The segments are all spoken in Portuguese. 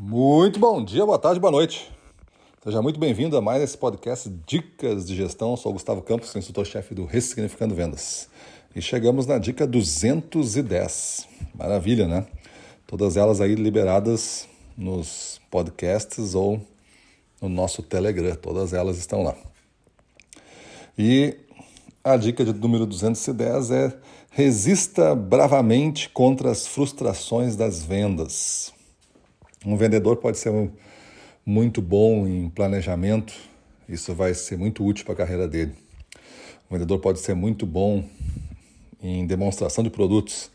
Muito bom dia, boa tarde, boa noite. Seja muito bem-vindo a mais esse podcast Dicas de Gestão. Sou Gustavo Campos, instrutor-chefe do Ressignificando Vendas. E chegamos na dica 210. Maravilha, né? Todas elas aí liberadas nos podcasts ou no nosso Telegram. Todas elas estão lá. E a dica de número 210 é resista bravamente contra as frustrações das vendas. Um vendedor pode ser muito bom em planejamento, isso vai ser muito útil para a carreira dele. Um vendedor pode ser muito bom em demonstração de produtos,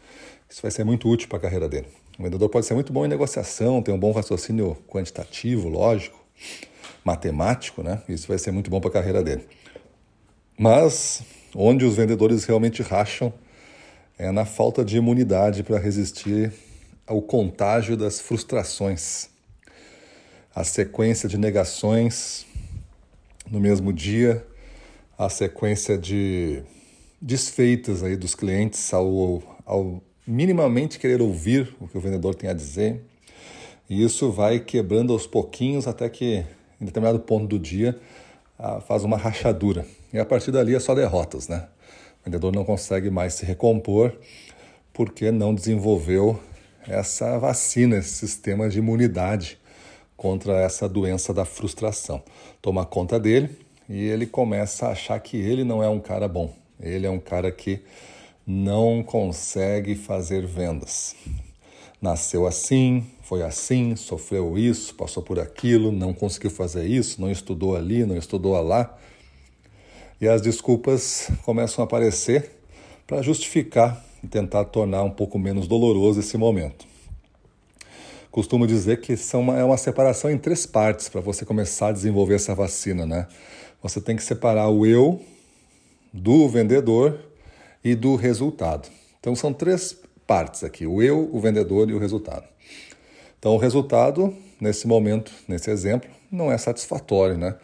isso vai ser muito útil para a carreira dele. Um vendedor pode ser muito bom em negociação, ter um bom raciocínio quantitativo, lógico, matemático, né? Isso vai ser muito bom para a carreira dele. Mas onde os vendedores realmente racham é na falta de imunidade para resistir ao contágio das frustrações, a sequência de negações no mesmo dia, a sequência de desfeitas aí dos clientes ao, ao minimamente querer ouvir o que o vendedor tem a dizer. E isso vai quebrando aos pouquinhos até que, em determinado ponto do dia, faz uma rachadura. E a partir dali é só derrotas, né? O vendedor não consegue mais se recompor porque não desenvolveu essa vacina, esse sistema de imunidade contra essa doença da frustração. Toma conta dele e ele começa a achar que ele não é um cara bom. Ele é um cara que não consegue fazer vendas. Nasceu assim, foi assim, sofreu isso, passou por aquilo, não conseguiu fazer isso, não estudou ali, não estudou lá. E as desculpas começam a aparecer para justificar e tentar tornar um pouco menos doloroso esse momento. Costumo dizer que são uma, é uma separação em três partes para você começar a desenvolver essa vacina, né? Você tem que separar o eu do vendedor e do resultado. Então são três partes aqui: o eu, o vendedor e o resultado. Então o resultado, nesse momento, nesse exemplo, não é satisfatório, né?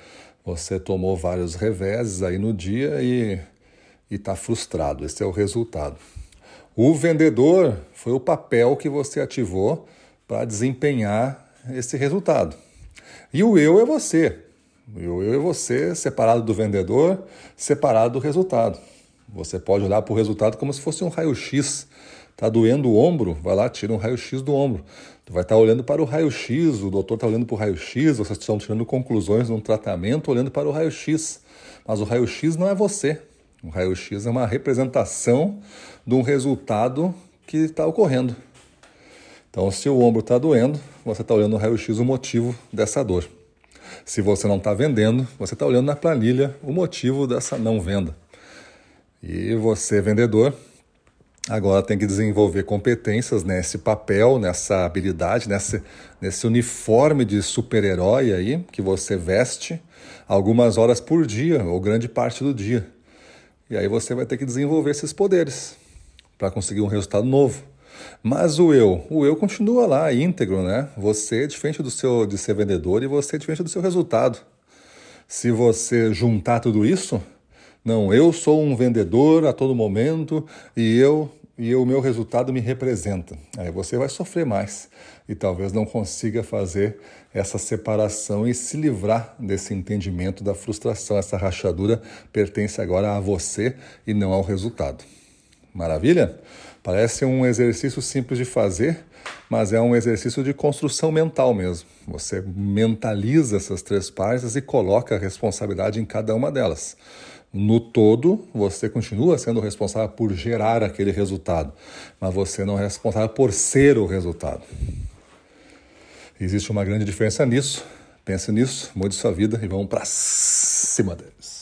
Você tomou vários reveses aí no dia e está frustrado. Esse é o resultado. O vendedor foi o papel que você ativou para desempenhar esse resultado. E o eu é você. O eu é você separado do vendedor, separado do resultado. Você pode olhar para o resultado como se fosse um raio-x. Está doendo o ombro? Vai lá, tira um raio-x do ombro. Tu vai estar tá olhando para o raio-x, o doutor está olhando para o raio-x, vocês estão tirando conclusões num tratamento olhando para o raio-x. Mas o raio-x não é você. O raio-x é uma representação de um resultado que está ocorrendo. Então, se o ombro está doendo, você está olhando no raio-x o motivo dessa dor. Se você não está vendendo, você está olhando na planilha o motivo dessa não venda. E você, vendedor, agora tem que desenvolver competências nesse papel, nessa habilidade, nesse, nesse uniforme de super-herói aí que você veste algumas horas por dia, ou grande parte do dia. E aí você vai ter que desenvolver esses poderes para conseguir um resultado novo. Mas o eu, o eu continua lá, íntegro, né? Você é diferente do seu de ser vendedor e você é diferente do seu resultado. Se você juntar tudo isso, não, eu sou um vendedor a todo momento e eu e o meu resultado me representa. Aí você vai sofrer mais e talvez não consiga fazer essa separação e se livrar desse entendimento da frustração. Essa rachadura pertence agora a você e não ao resultado. Maravilha? Parece um exercício simples de fazer, mas é um exercício de construção mental mesmo. Você mentaliza essas três partes e coloca a responsabilidade em cada uma delas. No todo, você continua sendo responsável por gerar aquele resultado, mas você não é responsável por ser o resultado. Existe uma grande diferença nisso. Pense nisso, mude sua vida e vamos para cima deles.